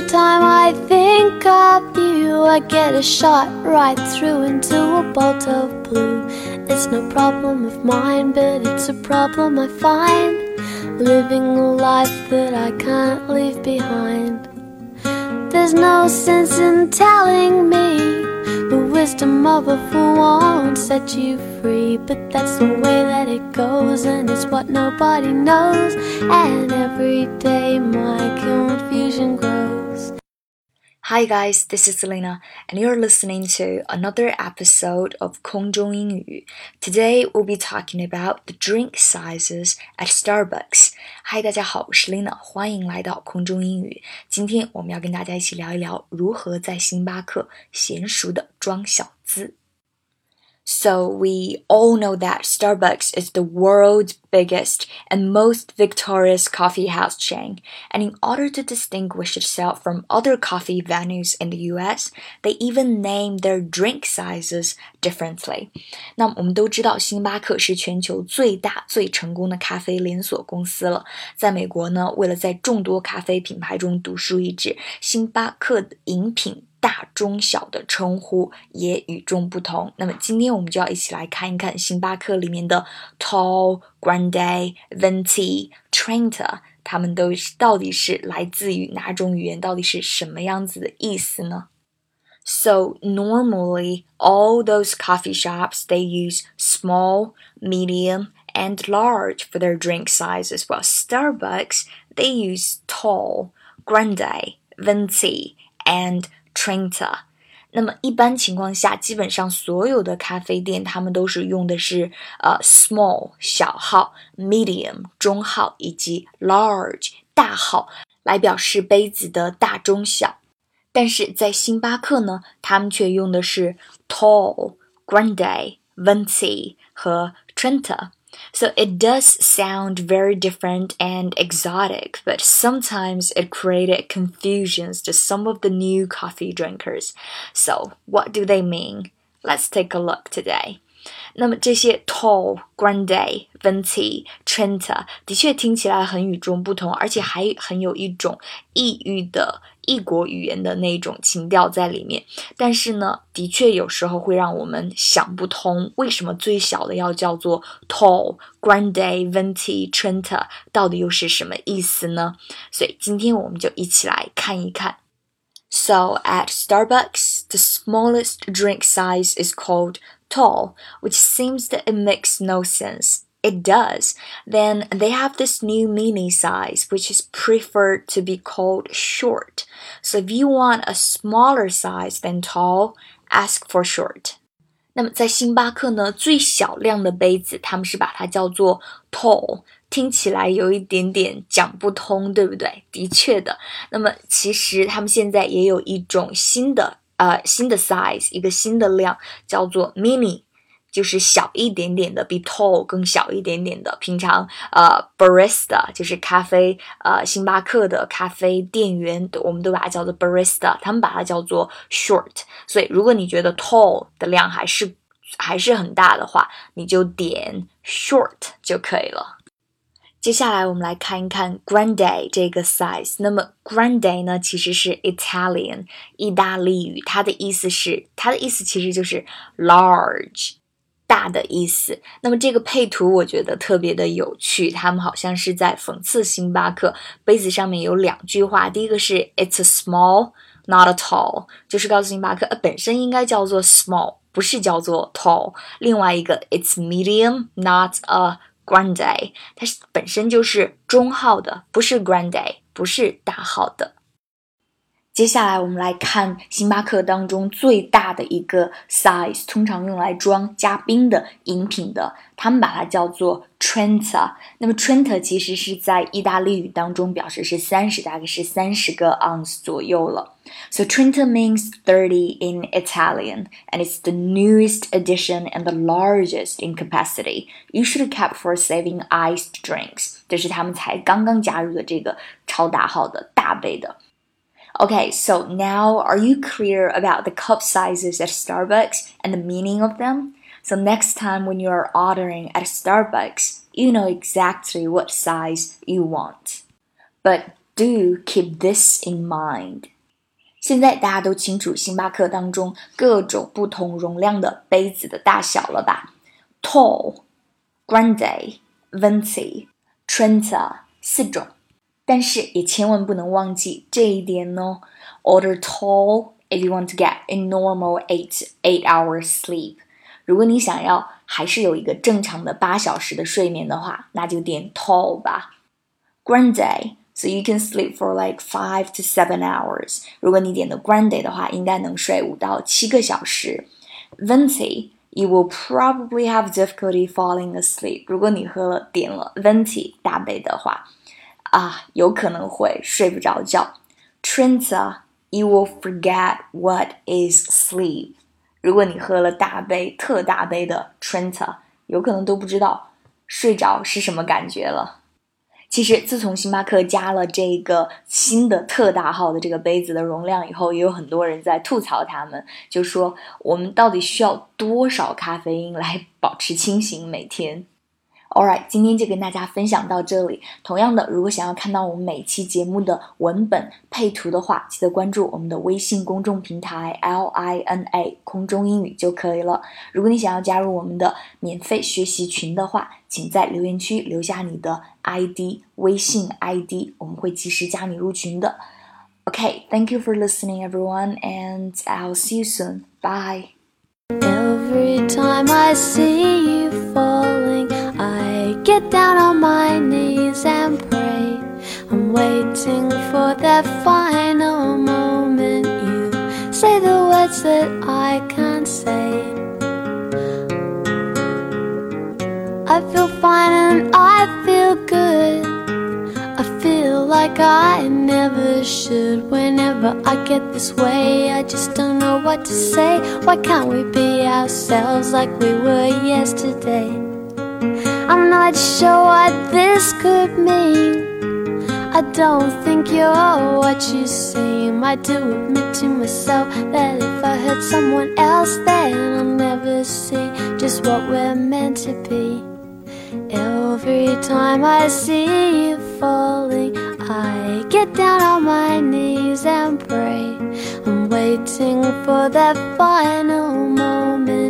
Every time I think of you, I get a shot right through into a bolt of blue. It's no problem of mine, but it's a problem I find. Living a life that I can't leave behind. There's no sense in telling me the wisdom of a fool won't set you free. But that's the way that it goes, and it's what nobody knows. And every day my. Hi guys, this is Selena, and you're listening to another episode of 空中英语. Today we'll be talking about the drink sizes at Starbucks. Hi, Lina，欢迎来到空中英语。今天我们要跟大家一起聊一聊如何在星巴克娴熟的装小资。So we all know that Starbucks is the world's biggest and most victorious coffee house chain. And in order to distinguish itself from other coffee venues in the US, they even name their drink sizes differently. 那我们都知道，星巴克是全球最大、最成功的咖啡连锁公司了。在美国呢，为了在众多咖啡品牌中独树一帜，星巴克的饮品 大、中、小的称呼也与众不同。那么今天我们就要一起来看一看星巴克里面的 Tall、Grande、Venti、Trenta，它们都到底是来自于哪种语言？到底是什么样子的意思呢？So normally all those coffee shops they use small, medium, and large for their drink sizes. While Starbucks they use tall, grande, venti, and Trenta，那么一般情况下，基本上所有的咖啡店，他们都是用的是呃 small 小号、medium 中号以及 large 大号来表示杯子的大中小。但是在星巴克呢，他们却用的是 tall、grande、venti 和 Trenta。So it does sound very different and exotic, but sometimes it created confusions to some of the new coffee drinkers. So what do they mean? Let's take a look today. 那么这些 tall、grande、venti、trenta 的确听起来很与众不同，而且还很有一种异域的异国语言的那种情调在里面。但是呢，的确有时候会让我们想不通，为什么最小的要叫做 tall、grande、venti、trenta，到底又是什么意思呢？所以今天我们就一起来看一看。So at Starbucks, the smallest drink size is called tall, which seems that it makes no sense. It does. Then they have this new mini size, which is preferred to be called short. So if you want a smaller size than tall, ask for short. 那么在星巴克呢，最小量的杯子，他们是把它叫做 tall，听起来有一点点讲不通，对不对？的确的。那么其实他们现在也有一种新的 呃新的 size，一个新的量叫做 mini，就是小一点点的，比 tall 更小一点点的。平常呃 barista 就是咖啡呃星巴克的咖啡店员，我们都把它叫做 barista，他们把它叫做 short。所以如果你觉得 tall 的量还是还是很大的话，你就点 short 就可以了。接下来我们来看一看 grande 这个 size。那么 grande 呢，其实是 Italian 意大利语，它的意思是，它的意思其实就是 large 大的意思。那么这个配图我觉得特别的有趣，他们好像是在讽刺星巴克。杯子上面有两句话，第一个是 It's a small, not a tall，就是告诉星巴克，呃，本身应该叫做 small，不是叫做 tall。另外一个 It's medium, not a Grande，它是本身就是中号的，不是 Grande，不是大号的。接下来我们来看星巴克当中最大的一个 size，通常用来装加冰的饮品的，他们把它叫做 Trenta。那么 Trenta 其实是在意大利语当中表示是三十，大概是三十个 ounce 左右了。So Trenta means 30 in Italian, and it's the newest addition and the largest in capacity, usually kept for saving iced drinks. 这是他们才刚刚加入的这个超大号的大杯的。 Okay, so now are you clear about the cup sizes at Starbucks and the meaning of them? So next time when you are ordering at Starbucks, you know exactly what size you want. But Do keep this in mind。现在大家都清楚星巴克当中各种不同容量的杯子的大小了吧？Tall、Grande、Venti、Trenta 四种， 但是也千万不能忘记这一点哦。Order tall if you want to get a normal eight eight hours sleep。如果你想要还是有一个正常的八小时的睡眠的话，那就点 tall 吧。Grande。So you can sleep for like five to seven hours。如果你点的 grande 的话，应该能睡五到七个小时。Venti you will probably have difficulty falling asleep。如果你喝了点了 venti 大杯的话， 啊，有可能会睡不着觉。Trenta you will forget what is sleep。如果你喝了大杯特大杯的 Trenta，有可能都不知道睡着是什么感觉了。其实，自从星巴克加了这个新的特大号的这个杯子的容量以后，也有很多人在吐槽他们，就说我们到底需要多少咖啡因来保持清醒每天？Alright，今天就跟大家分享到这里。同样的，如果想要看到我们每期节目的文本配图的话，记得关注我们的微信公众平台 L I N A 空中英语就可以了。如果你想要加入我们的免费学习群的话，请在留言区留下你的 ID 微信 ID，我们会及时加你入群的。OK，Thank you for listening, everyone, and I'll see you soon. Bye. Every time I see you falling. Get down on my knees and pray. I'm waiting for that final moment. You say the words that I can't say. I feel fine and I feel good. I feel like I never should. Whenever I get this way, I just don't know what to say. Why can't we be ourselves like we were yesterday? I'm not sure what this could mean. I don't think you're what you seem. I do admit to myself that if I hurt someone else, then I'll never see just what we're meant to be. Every time I see you falling, I get down on my knees and pray. I'm waiting for that final moment.